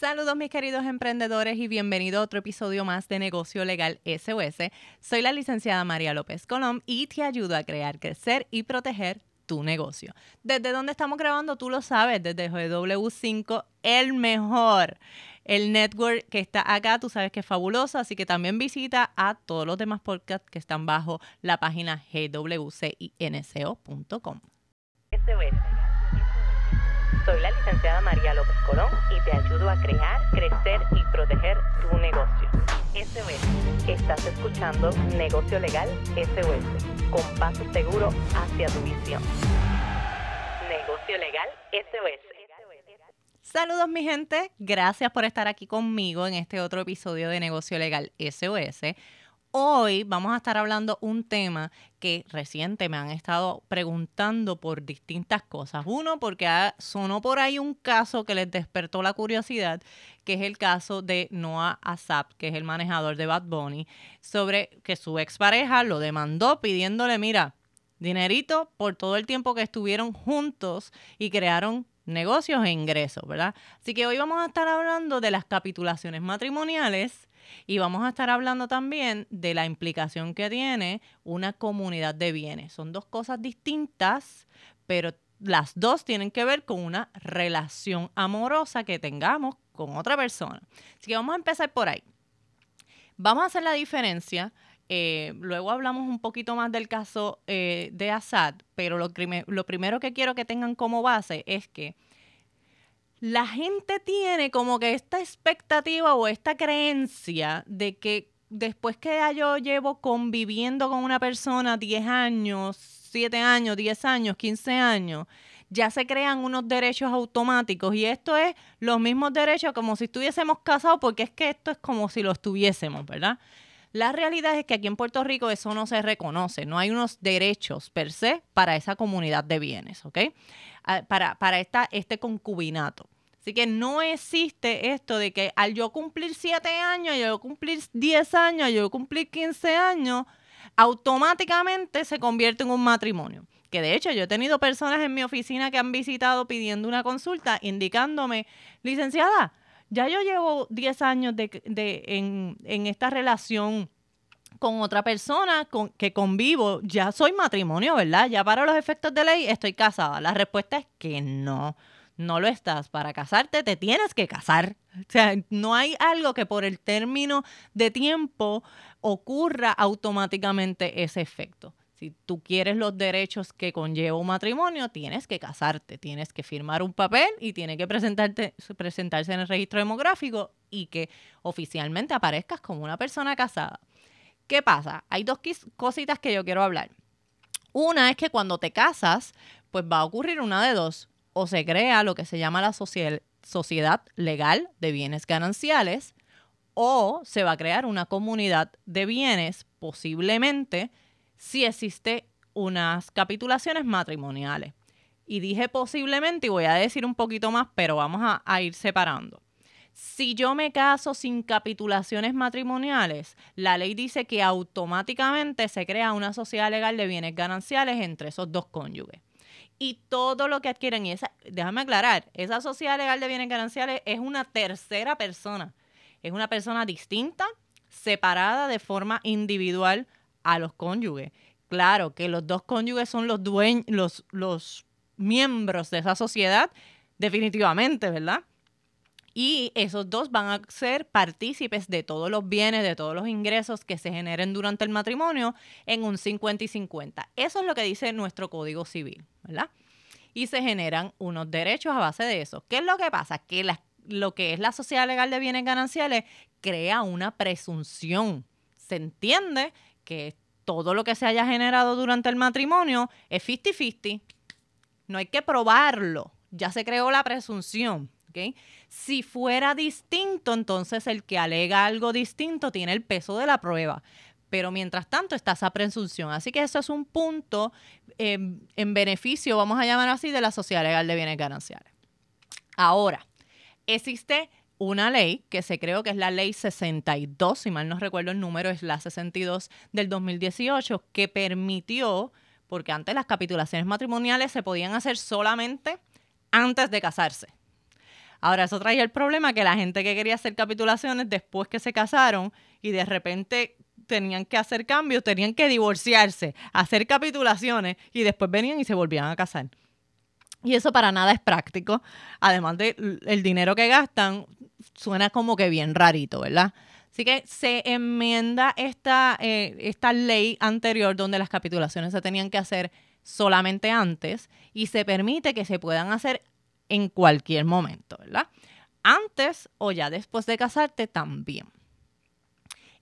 Saludos mis queridos emprendedores y bienvenido a otro episodio más de Negocio Legal SOS. Soy la licenciada María López Colón y te ayudo a crear, crecer y proteger tu negocio. Desde donde estamos grabando, tú lo sabes, desde GW5, el mejor. El network que está acá, tú sabes que es fabuloso, así que también visita a todos los demás podcasts que están bajo la página gwcinco.com. Soy la licenciada María López Colón y te ayudo a crear, crecer y proteger tu negocio. SOS. Estás escuchando Negocio Legal SOS, con paso seguro hacia tu visión. Negocio Legal SOS. Saludos mi gente, gracias por estar aquí conmigo en este otro episodio de Negocio Legal SOS. Hoy vamos a estar hablando un tema que reciente me han estado preguntando por distintas cosas. Uno, porque sonó por ahí un caso que les despertó la curiosidad, que es el caso de Noah Asap, que es el manejador de Bad Bunny, sobre que su expareja lo demandó pidiéndole, mira, dinerito por todo el tiempo que estuvieron juntos y crearon negocios e ingresos, ¿verdad? Así que hoy vamos a estar hablando de las capitulaciones matrimoniales y vamos a estar hablando también de la implicación que tiene una comunidad de bienes. Son dos cosas distintas, pero las dos tienen que ver con una relación amorosa que tengamos con otra persona. Así que vamos a empezar por ahí. Vamos a hacer la diferencia. Eh, luego hablamos un poquito más del caso eh, de Assad, pero lo, lo primero que quiero que tengan como base es que la gente tiene como que esta expectativa o esta creencia de que después que yo llevo conviviendo con una persona 10 años, 7 años, 10 años, 15 años, ya se crean unos derechos automáticos y esto es los mismos derechos como si estuviésemos casados porque es que esto es como si lo estuviésemos, ¿verdad? La realidad es que aquí en Puerto Rico eso no se reconoce, no hay unos derechos per se para esa comunidad de bienes, ¿ok? Ah, para, para esta, este concubinato. Así que no existe esto de que al yo cumplir 7 años, yo cumplir 10 años, yo cumplir 15 años, automáticamente se convierte en un matrimonio. Que de hecho yo he tenido personas en mi oficina que han visitado pidiendo una consulta indicándome, licenciada, ya yo llevo 10 años de, en, en, esta relación con otra persona con, que convivo, ya soy matrimonio, ¿verdad? Ya para los efectos de ley estoy casada. La respuesta es que no, no lo estás. Para casarte te tienes que casar. O sea, no hay algo que por el término de tiempo ocurra automáticamente ese efecto. Si tú quieres los derechos que conlleva un matrimonio, tienes que casarte, tienes que firmar un papel y tiene que presentarte, presentarse en el registro demográfico y que oficialmente aparezcas como una persona casada. ¿Qué pasa? Hay dos cositas que yo quiero hablar. Una es que cuando te casas, pues va a ocurrir una de dos. O se crea lo que se llama la sociedad legal de bienes gananciales, o se va a crear una comunidad de bienes, posiblemente si existe unas capitulaciones matrimoniales. Y dije posiblemente, y voy a decir un poquito más, pero vamos a, ir separando. Si yo me caso sin capitulaciones matrimoniales, la ley dice que automáticamente se crea una sociedad legal de bienes gananciales entre esos dos cónyuges. Y todo lo que adquieren, y esa, déjame aclarar, esa sociedad legal de bienes gananciales es una tercera persona. Es una persona distinta, separada de forma individual a los cónyuges. Claro que los dos cónyuges son los dueños, los, los miembros de esa sociedad, definitivamente, ¿verdad? Y esos dos van a ser partícipes de todos los bienes, de todos los ingresos que se generen durante el matrimonio en un 50 y 50. Eso es lo que dice nuestro Código Civil, ¿verdad? Y se generan unos derechos a base de eso. ¿Qué es lo que pasa? Que lo que es la sociedad legal de bienes gananciales crea una presunción. Se entiende que todo lo que se haya generado durante el matrimonio es 50-50. No hay que probarlo. Ya se creó la presunción. Si fuera distinto, entonces el que alega algo distinto tiene el peso de la prueba. Pero mientras tanto está esa presunción. Así que eso es un punto em, en beneficio, vamos a llamar así, de la sociedad legal de bienes gananciales. Ahora, existe una ley que se creó que es la ley 62, si mal no recuerdo el número, es la 62 del 2018, que permitió, porque antes las capitulaciones matrimoniales se podían hacer solamente antes de casarse. Ahora, eso traía el problema que la gente que quería hacer capitulaciones después que se casaron y de repente tenían que hacer cambios, tenían que divorciarse, hacer capitulaciones y después venían y se volvían a casar. Y eso para nada es práctico. Además del el dinero que gastan, suena como que bien rarito, ¿verdad? Así que se enmienda esta, eh, esta ley anterior donde las capitulaciones se tenían que hacer solamente antes y se permite que se puedan hacer en cualquier momento, ¿verdad? Antes o ya después de casarte también.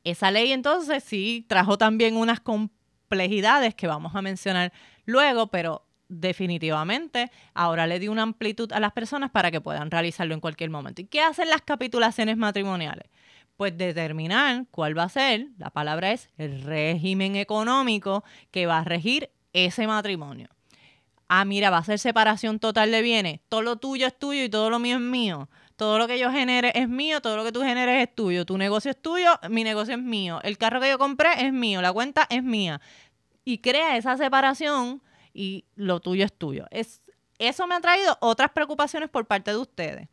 Esa ley entonces sí trajo también unas complejidades que vamos a mencionar luego, pero definitivamente ahora le dio una amplitud a las personas para que puedan realizarlo en cualquier momento. ¿Y qué hacen las capitulaciones matrimoniales? Pues determinar cuál va a ser, la palabra es el régimen económico que va a regir ese matrimonio. Ah, mira, va a ser separación total de bienes. Todo lo tuyo es tuyo y todo lo mío es mío. Todo lo que yo genere es mío, todo lo que tú generes es tuyo. Tu negocio es tuyo, mi negocio es mío. El carro que yo compré es mío, la cuenta es mía. Y crea esa separación y lo tuyo es tuyo. Es, eso me ha traído otras preocupaciones por parte de ustedes.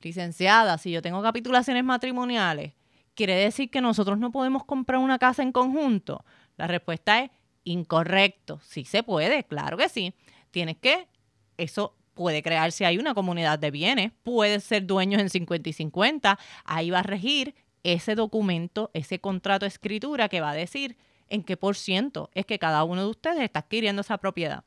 Licenciada, si yo tengo capitulaciones matrimoniales, ¿quiere decir que nosotros no podemos comprar una casa en conjunto? La respuesta es incorrecto. Sí se puede, claro que sí. Tienes que, eso puede crearse ahí una comunidad de bienes, puede ser dueños en 50 y 50, ahí va a regir ese documento, ese contrato de escritura que va a decir en qué por ciento es que cada uno de ustedes está adquiriendo esa propiedad.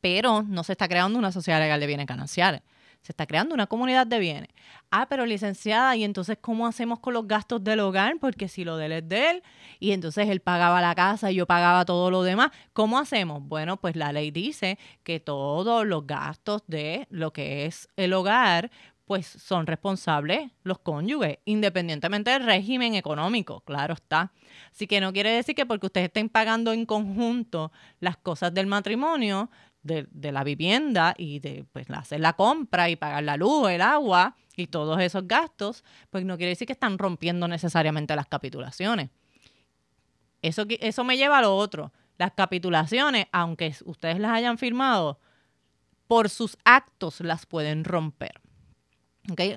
Pero no se está creando una sociedad legal de bienes gananciales. Se está creando una comunidad de bienes. Ah, pero licenciada, ¿y entonces cómo hacemos con los gastos del hogar? Porque si lo de él es de él, y entonces él pagaba la casa y yo pagaba todo lo demás, ¿cómo hacemos? Bueno, pues la ley dice que todos los gastos de lo que es el hogar, pues son responsables los cónyuges, independientemente del régimen económico, claro está. Así que no quiere decir que porque ustedes estén pagando en conjunto las cosas del matrimonio, de, la vivienda y de pues, hacer la compra y pagar la luz, el agua y todos esos gastos, pues no quiere decir que están rompiendo necesariamente las capitulaciones. Eso, eso me lleva a lo otro. Las capitulaciones, aunque ustedes las hayan firmado, por sus actos las pueden romper.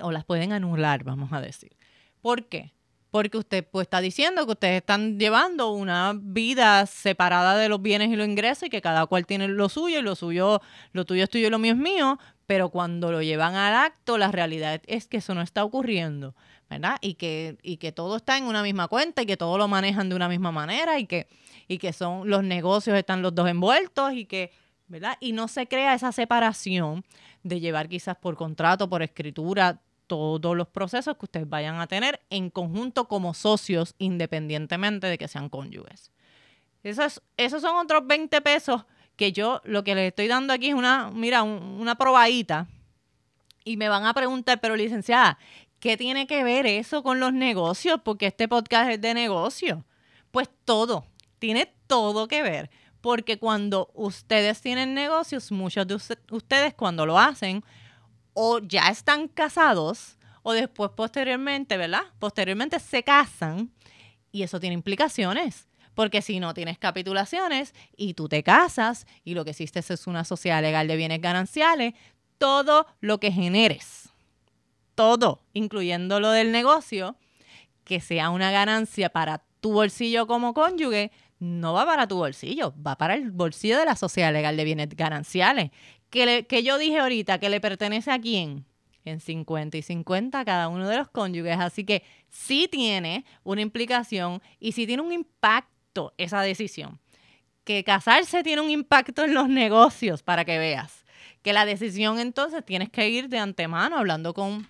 O las pueden anular, vamos a decir. ¿Por qué? Porque usted pues está diciendo que ustedes están llevando una vida separada de los bienes y los ingresos y que cada cual tiene lo suyo y lo suyo, lo tuyo es tuyo y lo mío es mío, pero cuando lo llevan al acto, la realidad es que eso no está ocurriendo, ¿verdad? Y que, y que todo está en una misma cuenta y que todo lo manejan de una misma manera y que, y que son los negocios están los dos envueltos y que, ¿verdad? Y no se crea esa separación de llevar quizás por contrato, por escritura, todos los procesos que ustedes vayan a tener en conjunto como socios, independientemente de que sean cónyuges. Esos, esos son otros 20 pesos que yo lo que les estoy dando aquí es una, mira, una probadita. Y me van a preguntar, pero licenciada, ¿qué tiene que ver eso con los negocios? Porque este podcast es de negocio. Pues todo, tiene todo que ver. Porque cuando ustedes tienen negocios, muchos de ustedes cuando lo hacen, o ya están casados o después posteriormente, ¿verdad? Posteriormente se casan y eso tiene implicaciones. Porque si no tienes capitulaciones y tú te casas y lo que hiciste es una sociedad legal de bienes gananciales, todo lo que generes, todo, incluyendo lo del negocio, que sea una ganancia para tu bolsillo como cónyuge, no va para tu bolsillo, va para el bolsillo de la sociedad legal de bienes gananciales, que, yo dije ahorita que le pertenece a quién? En 50 y 50 a cada uno de los cónyuges. Así que sí tiene una implicación y sí tiene un impacto esa decisión. Que casarse tiene un impacto en los negocios, para que veas. Que la decisión entonces tienes que ir de antemano hablando con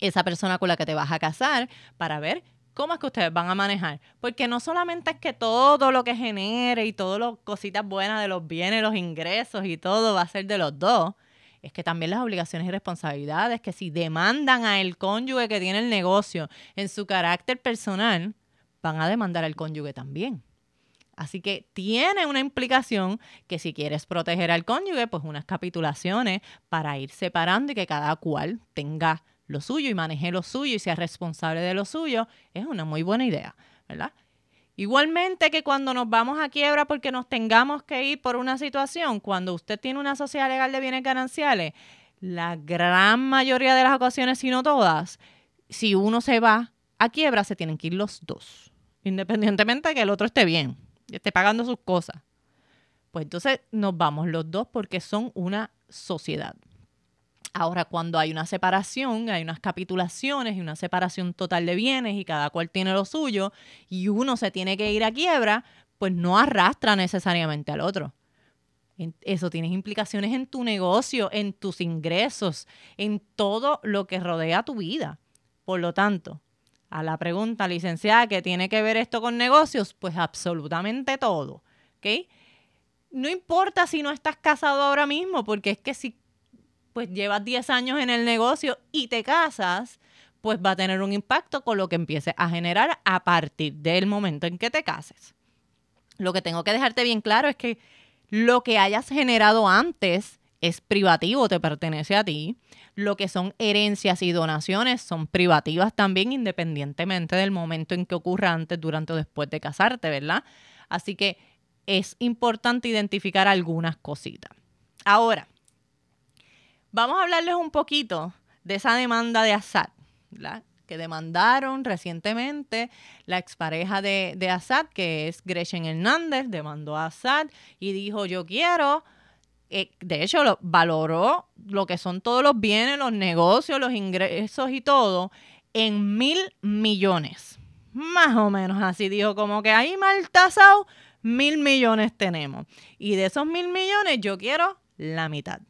esa persona con la que te vas a casar para ver cómo es que ustedes van a manejar. Porque no solamente es que todo lo que genere y todas las cositas buenas de los bienes, los ingresos y todo va a ser de los dos, es que también las obligaciones y responsabilidades que si demandan a el cónyuge que tiene el negocio en su carácter personal, van a demandar al cónyuge también. Así que tiene una implicación que si quieres proteger al cónyuge, pues unas capitulaciones para ir separando y que cada cual tenga lo suyo y maneje lo suyo y sea responsable de lo suyo, es una muy buena idea, ¿verdad? Igualmente que cuando nos vamos a quiebra porque nos tengamos que ir por una situación, cuando usted tiene una sociedad legal de bienes gananciales, la gran mayoría de las ocasiones, si no todas, si uno se va a quiebra, se tienen que ir los dos, independientemente de que el otro esté bien, esté pagando sus cosas. Pues entonces nos vamos los dos porque son una sociedad. Ahora, cuando hay una separación, hay unas capitulaciones y una separación total de bienes y cada cual tiene lo suyo y uno se tiene que ir a quiebra, pues no arrastra necesariamente al otro. Eso tiene implicaciones en tu negocio, en tus ingresos, en todo lo que rodea tu vida. Por lo tanto, a la pregunta, licenciada, ¿qué tiene que ver esto con negocios? Pues absolutamente todo. ¿Ok? No importa si no estás casado ahora mismo, porque es que si pues llevas 10 años en el negocio y te casas, pues va a tener un impacto con lo que empieces a generar a partir del momento en que te cases. Lo que tengo que dejarte bien claro es que lo que hayas generado antes es privativo, te pertenece a ti. Lo que son herencias y donaciones son privativas también, independientemente del momento en que ocurra antes, durante o después de casarte, ¿verdad? Así que es importante identificar algunas cositas. Ahora, vamos a hablarles un poquito de esa demanda de Assad, que demandaron recientemente la expareja de, de Assad, que es Gretchen Hernández, demandó a Assad y dijo, yo quiero, eh, de hecho lo, valoró lo que son todos los bienes, los negocios, los ingresos y todo, en mil millones. Más o menos así dijo, como que ahí mal tasado, mil millones tenemos. Y de esos mil millones yo quiero la mitad.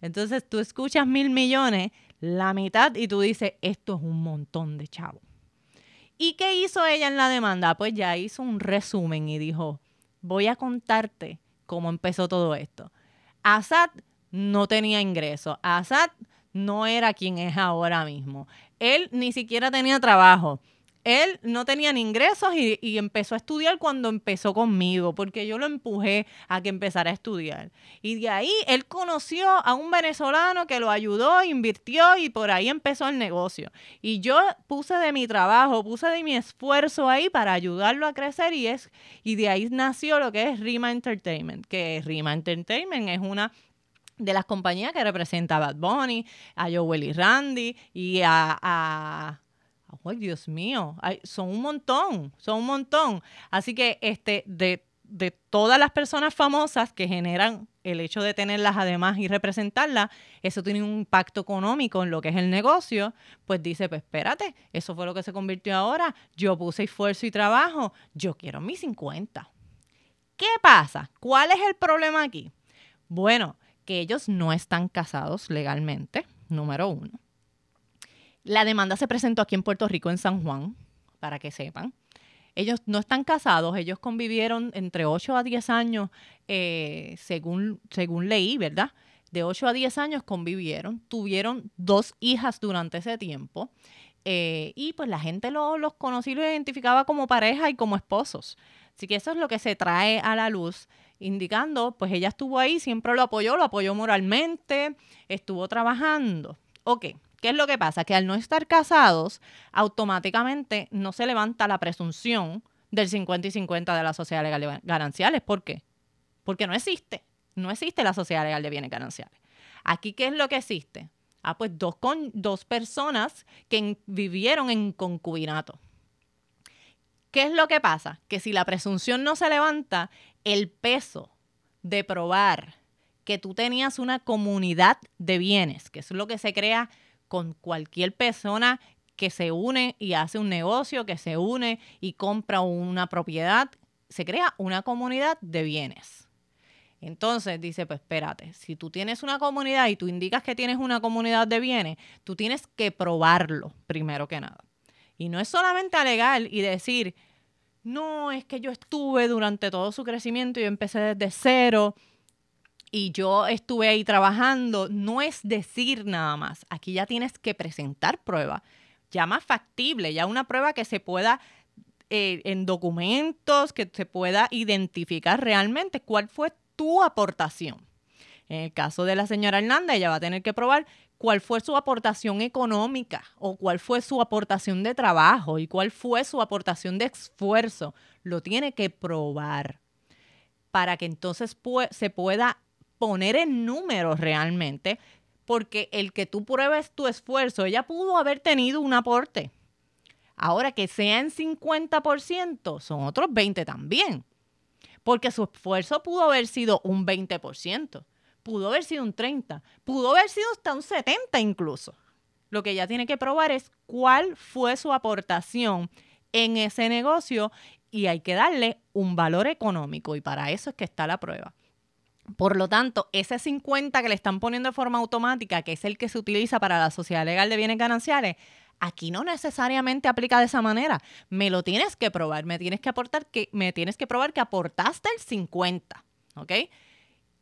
Entonces tú escuchas mil millones la mitad y tú dices, esto es un montón de chavo. ¿Y qué hizo ella en la demanda? Pues ya hizo un resumen y dijo, voy a contarte cómo empezó todo esto. Assad no tenía ingresos. Assad no era quien es ahora mismo. Él ni siquiera tenía trabajo él no tenía ni ingresos y, empezó a estudiar cuando empezó conmigo, porque yo lo empujé a que empezara a estudiar. Y de ahí él conoció a un venezolano que lo ayudó, invirtió y por ahí empezó el negocio. Y yo puse de mi trabajo, puse de mi esfuerzo ahí para ayudarlo a crecer y, es, y de ahí nació lo que es Rima Entertainment, que Rima Entertainment es una de las compañías que representa a Bad Bunny, a Joel y Randy y a ¡Ay, Dios mío! son un montón, son un montón. Así que este, de, de todas las personas famosas que generan el hecho de tenerlas además y representarlas, eso tiene un impacto económico en lo que es el negocio, pues dice, pues espérate, eso fue lo que se convirtió ahora, yo puse esfuerzo y trabajo, yo quiero mis 50. ¿Qué pasa? ¿Cuál es el problema aquí? Bueno, que ellos no están casados legalmente, número uno. La demanda se presentó aquí en Puerto Rico, en San Juan, para que sepan. Ellos no están casados, ellos convivieron entre 8 a 10 años, eh, según, según leí, ¿verdad? De 8 a 10 años convivieron, tuvieron dos hijas durante ese tiempo. Eh, y pues la gente los conocía y los identificaba como pareja y como esposos. Así que eso es lo que se trae a la luz, indicando, pues ella estuvo ahí, siempre lo apoyó, lo apoyó moralmente, estuvo trabajando. Ok, ¿Qué es lo que pasa? Que al no estar casados, automáticamente no se levanta la presunción del 50 y 50 de la sociedad legal de gananciales. ¿Por qué? Porque no existe. No existe la sociedad legal de bienes gananciales. Aquí, ¿qué es lo que existe? Ah, pues dos, con, dos personas que vivieron en concubinato. ¿Qué es lo que pasa? Que si la presunción no se levanta, el peso de probar que tú tenías una comunidad de bienes, que es lo que se crea con cualquier persona que se une y hace un negocio, que se une y compra una propiedad, se crea una comunidad de bienes. Entonces dice, pues espérate, si tú tienes una comunidad y tú indicas que tienes una comunidad de bienes, tú tienes que probarlo primero que nada. Y no es solamente alegar y decir, no, es que yo estuve durante todo su crecimiento y yo empecé desde cero y yo estuve ahí trabajando, no es decir nada más. Aquí ya tienes que presentar prueba, ya más factible, ya una prueba que se pueda eh, en documentos, que se pueda identificar realmente cuál fue tu aportación. En el caso de la señora Hernández, ella va a tener que probar cuál fue su aportación económica o cuál fue su aportación de trabajo y cuál fue su aportación de esfuerzo. Lo tiene que probar para que entonces se pueda poner en números realmente porque el que tú pruebes tu esfuerzo, ella pudo haber tenido un aporte. Ahora que sea en 50%, son otros 20 también. Porque su esfuerzo pudo haber sido un 20%, pudo haber sido un 30%, pudo haber sido hasta un 70% incluso. Lo que ella tiene que probar es cuál fue su aportación en ese negocio y hay que darle un valor económico y para eso es que está la prueba. Por lo tanto, ese 50 que le están poniendo de forma automática, que es el que se utiliza para la sociedad legal de bienes gananciales, aquí no necesariamente aplica de esa manera. Me lo tienes que probar, me tienes que aportar que me tienes que probar que aportaste el 50, ¿ok?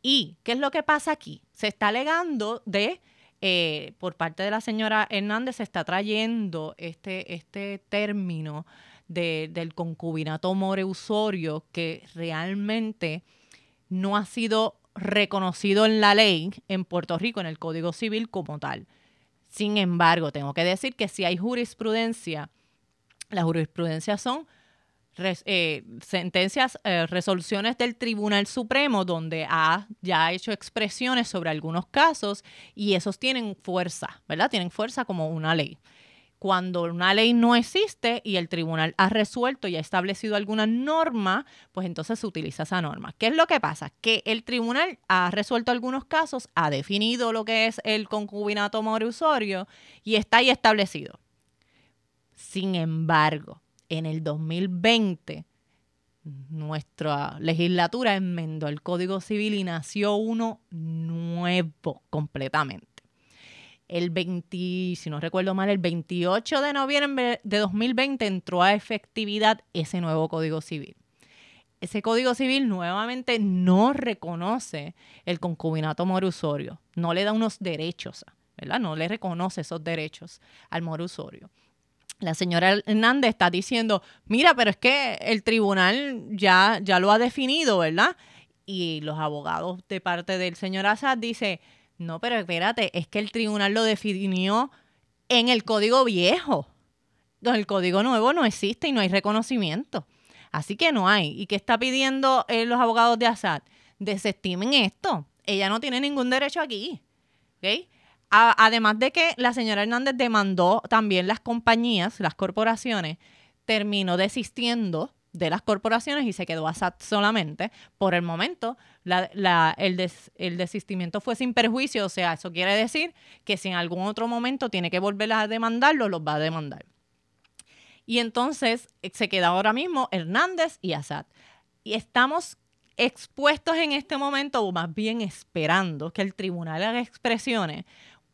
¿Y qué es lo que pasa aquí? Se está alegando de eh, por parte de la señora Hernández se está trayendo este, este término del concubinato moreusorio que realmente no ha sido reconocido en la ley en Puerto Rico, en el Código Civil como tal. Sin embargo, tengo que decir que si hay jurisprudencia, las jurisprudencias son eh, sentencias, eh, resoluciones del Tribunal Supremo donde ha ya hecho expresiones sobre algunos casos y esos tienen fuerza, ¿verdad? Tienen fuerza como una ley. Cuando una ley no existe y el tribunal ha resuelto y ha establecido alguna norma, pues entonces se utiliza esa norma. ¿Qué es lo que pasa? Que el tribunal ha resuelto algunos casos, ha definido lo que es el concubinato moreusorio y está ahí establecido. Sin embargo, en el 2020 nuestra legislatura enmendó el Código Civil y nació uno nuevo completamente. El 20, si no recuerdo mal, el 28 de noviembre de 2020 entró a efectividad ese nuevo Código Civil. Ese Código Civil nuevamente no reconoce el concubinato morusorio, no le da unos derechos, ¿verdad? No le reconoce esos derechos al morusorio la señora Hernández está diciendo, mira, pero es que el tribunal ya, ya lo ha definido, ¿verdad? Y los abogados de parte del señor Assad dice, no, pero espérate, es que el tribunal lo definió en el código viejo. El código nuevo no existe y no hay reconocimiento. Así que no hay. ¿Y qué está pidiendo eh, los abogados de Assad? Desestimen esto. Ella no tiene ningún derecho aquí. ¿okay? además de que la señora Hernández demandó también las compañías, las corporaciones, terminó desistiendo de las corporaciones y se quedó ASAT solamente. Por el momento, el, el, desistimiento fue sin perjuicio, o sea, eso quiere decir que si en algún otro momento tiene que volver a demandarlo, los va a demandar. Y entonces eh, se queda ahora mismo Hernández y Assad. Y estamos expuestos en este momento, o más bien esperando que el tribunal haga expresiones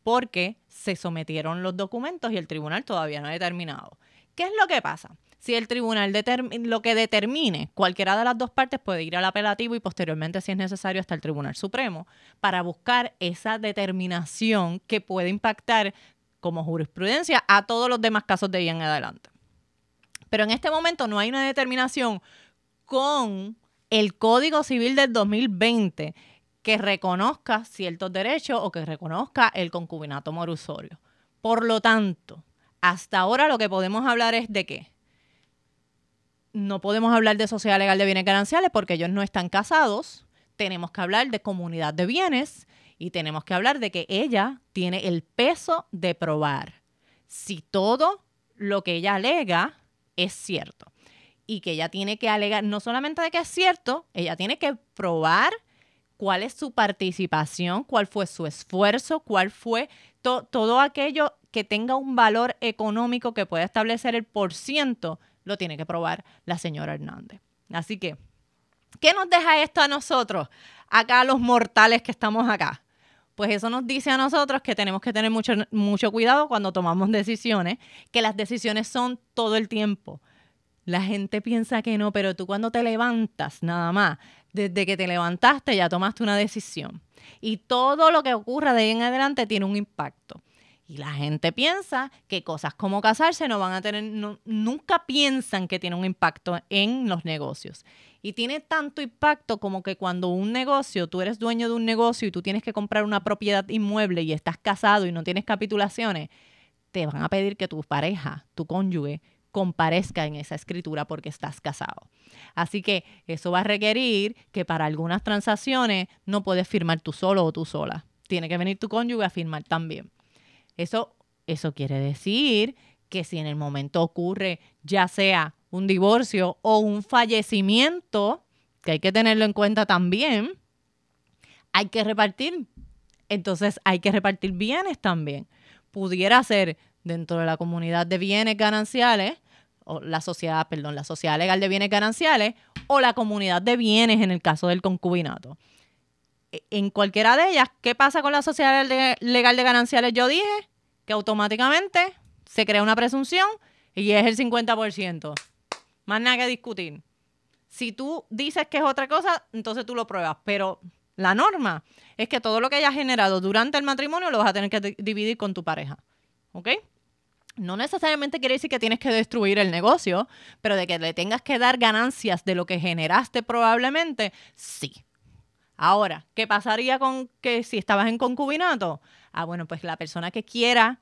porque se sometieron los documentos y el tribunal todavía no ha determinado. ¿Qué es lo que pasa? Si el tribunal lo que determine, cualquiera de las dos partes puede ir al apelativo y posteriormente, si es necesario, hasta el Tribunal Supremo para buscar esa determinación que puede impactar como jurisprudencia a todos los demás casos de ahí en adelante. Pero en este momento no hay una determinación con el Código Civil del 2020 que reconozca ciertos derechos o que reconozca el concubinato morusorio. Por lo tanto, hasta ahora lo que podemos hablar es de qué. No podemos hablar de sociedad legal de bienes gananciales porque ellos no están casados. Tenemos que hablar de comunidad de bienes y tenemos que hablar de que ella tiene el peso de probar si todo lo que ella alega es cierto. Y que ella tiene que alegar no solamente de que es cierto, ella tiene que probar cuál es su participación, cuál fue su esfuerzo, cuál fue todo aquello que tenga un valor económico que pueda establecer el por ciento, lo tiene que probar la señora Hernández. Así que, ¿qué nos deja esto a nosotros, acá los mortales que estamos acá? Pues eso nos dice a nosotros que tenemos que tener mucho, mucho cuidado cuando tomamos decisiones, que las decisiones son todo el tiempo. La gente piensa que no, pero tú cuando te levantas nada más desde que te levantaste ya tomaste una decisión. Y todo lo que ocurra de ahí en adelante tiene un impacto. Y la gente piensa que cosas como casarse no van a tener, nunca piensan que tiene un impacto en los negocios. Y tiene tanto impacto como que cuando un negocio, tú eres dueño de un negocio y tú tienes que comprar una propiedad inmueble y estás casado y no tienes capitulaciones, te van a pedir que tu pareja, tu cónyuge, comparezca en esa escritura porque estás casado. Así que eso va a requerir que para algunas transacciones no puedes firmar tú solo o tú sola. tiene que venir tu cónyuge a firmar también. Eso, eso quiere decir que si en el momento ocurre ya sea un divorcio o un fallecimiento, que hay que tenerlo en cuenta también, hay que repartir. Entonces hay que repartir bienes también. Pudiera ser dentro de la comunidad de bienes gananciales, o la sociedad, perdón, la sociedad legal de bienes gananciales, o la comunidad de bienes en el caso del concubinato. E, en cualquiera de ellas, ¿qué pasa con la sociedad legal de gananciales? Yo dije automáticamente se crea una presunción y es el 50%. Más nada que discutir. Si tú dices que es otra cosa, entonces tú lo pruebas. Pero la norma es que todo lo que hayas generado durante el matrimonio lo vas a tener que dividir con tu pareja. ¿Ok? No necesariamente quiere decir que tienes que destruir el negocio, pero de que le tengas que dar ganancias de lo que generaste probablemente, sí. Ahora, ¿qué pasaría con que si estabas en concubinato? Ah, bueno, pues la persona que quiera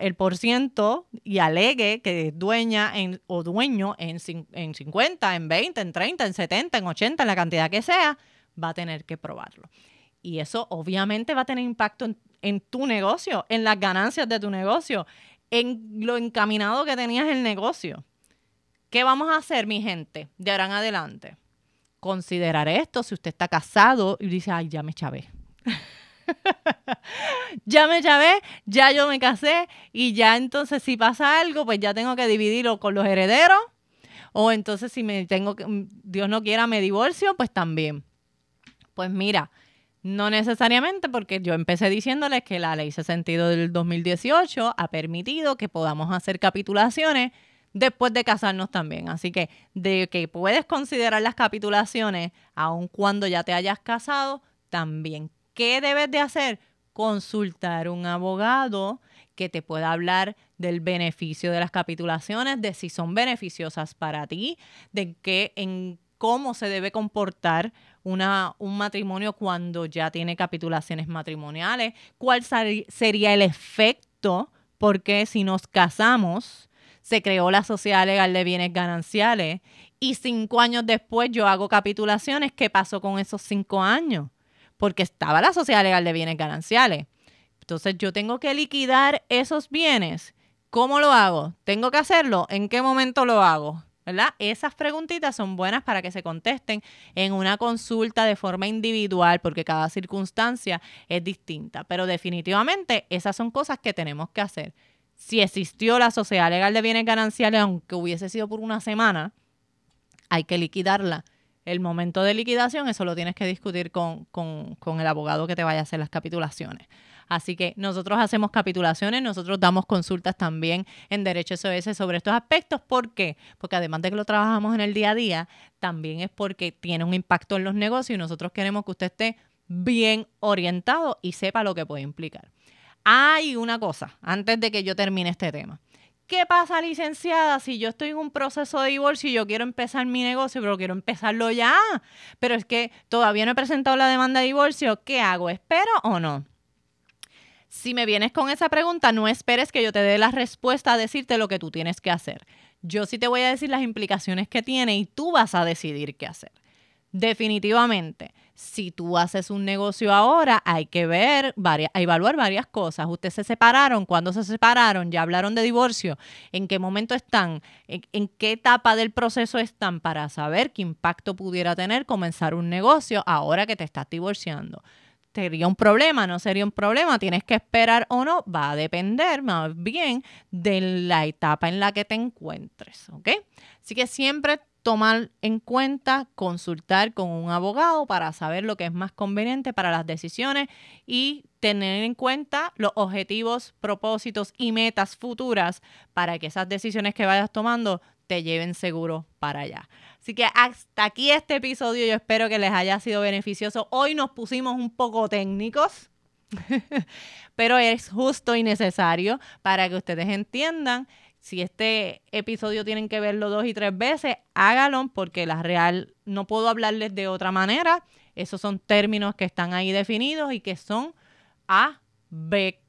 el por ciento y alegue que es dueña o dueño en, en 50, en 20, en 30, en 70, en 80, en la cantidad que sea, va a tener que probarlo. Y eso obviamente va a tener impacto en, en tu negocio, en las ganancias de tu negocio, en lo encaminado que tenías el negocio. ¿Qué vamos a hacer, mi gente, de ahora en adelante? Considerar esto si usted está casado y dice, ay, ya me chavé. ya me chavé, ya yo me casé y ya entonces si pasa algo, pues ya tengo que dividirlo con los herederos. O entonces si me tengo que, mm, Dios no quiera, me divorcio, pues también. Pues mira, no necesariamente porque yo empecé diciéndoles que la ley 62 del 2018 ha permitido que podamos hacer capitulaciones después de casarnos también. Así que de que puedes considerar las capitulaciones aun cuando ya te hayas casado, también ¿Qué debes de hacer? Consultar un abogado que te pueda hablar del beneficio de las capitulaciones, de si son beneficiosas para ti, de qué, en cómo se debe comportar una, un matrimonio cuando ya tiene capitulaciones matrimoniales, cuál sería el efecto, porque si nos casamos, se creó la sociedad legal de bienes gananciales y cinco años después yo hago capitulaciones, ¿qué pasó con esos cinco años? Porque estaba la sociedad legal de bienes gananciales. Entonces yo tengo que liquidar esos bienes. ¿Cómo lo hago? ¿Tengo que hacerlo? ¿En qué momento lo hago? ¿verdad? Esas preguntitas son buenas para que se contesten en una consulta de forma individual, porque cada circunstancia es distinta. Pero definitivamente esas son cosas que tenemos que hacer. Si existió la sociedad legal de bienes gananciales, aunque hubiese sido por una semana, hay que liquidarla el momento de liquidación, eso lo tienes que discutir con, el abogado que te vaya a hacer las capitulaciones. Así que nosotros hacemos capitulaciones, nosotros damos consultas también en Derecho SOS sobre estos aspectos. ¿Por qué? Porque además de que lo trabajamos en el día a día, también es porque tiene un impacto en los negocios y nosotros queremos que usted esté bien orientado y sepa lo que puede implicar. Hay una cosa, antes de que yo termine este tema. ¿Qué pasa, licenciada, si yo estoy en un proceso de divorcio y yo quiero empezar mi negocio, pero quiero empezarlo ya? Pero es que todavía no he presentado la demanda de divorcio. ¿Qué hago? ¿Espero o no? Si me vienes con esa pregunta, no esperes que yo te dé la respuesta a decirte lo que tú tienes que hacer. Yo sí te voy a decir las implicaciones que tiene y tú vas a decidir qué hacer. Definitivamente, si tú haces un negocio ahora, hay que ver, varias, evaluar varias cosas. Ustedes se separaron, cuándo se separaron, ya hablaron de divorcio, en qué momento están, en, qué etapa del proceso están para saber qué impacto pudiera tener comenzar un negocio ahora que te estás divorciando. ¿Sería un problema? ¿No sería un problema? ¿Tienes que esperar o no? Va a depender más bien de la etapa en la que te encuentres, ¿ok? Así que siempre tomar en cuenta, consultar con un abogado para saber lo que es más conveniente para las decisiones y tener en cuenta los objetivos, propósitos y metas futuras para que esas decisiones que vayas tomando te lleven seguro para allá. Así que hasta aquí este episodio, yo espero que les haya sido beneficioso. Hoy nos pusimos un poco técnicos, pero es justo y necesario para que ustedes entiendan si este episodio tienen que verlo dos y tres veces, hágalo porque la real no puedo hablarles de otra manera. Esos son términos que están ahí definidos y que son A, B,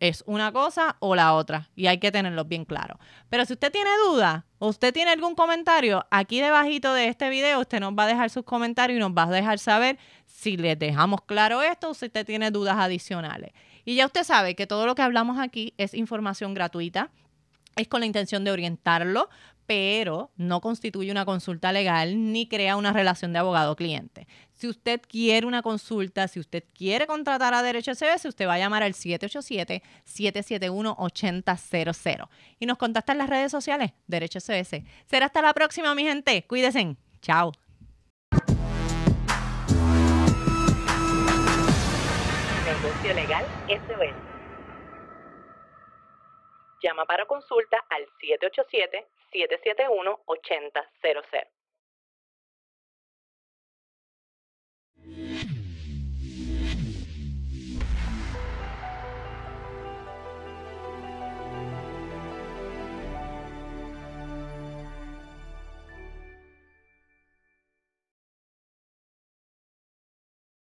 es una cosa o la otra y hay que tenerlo bien claro. Pero si usted tiene dudas o usted tiene algún comentario, aquí debajito de este video usted nos va a dejar sus comentarios y nos va a dejar saber si les dejamos claro esto o si usted tiene dudas adicionales. Y ya usted sabe que todo lo que hablamos aquí es información gratuita, con la intención de orientarlo, pero no constituye una consulta legal ni crea una relación de abogado-cliente. Si usted quiere una consulta, si usted quiere contratar a Derecho SBS, usted va a llamar al 787-771-8000 y nos contacta en las redes sociales, Derecho SBS. Será hasta la próxima, mi gente. Cuídense. Chao. Llama para consulta al 787-771-8000.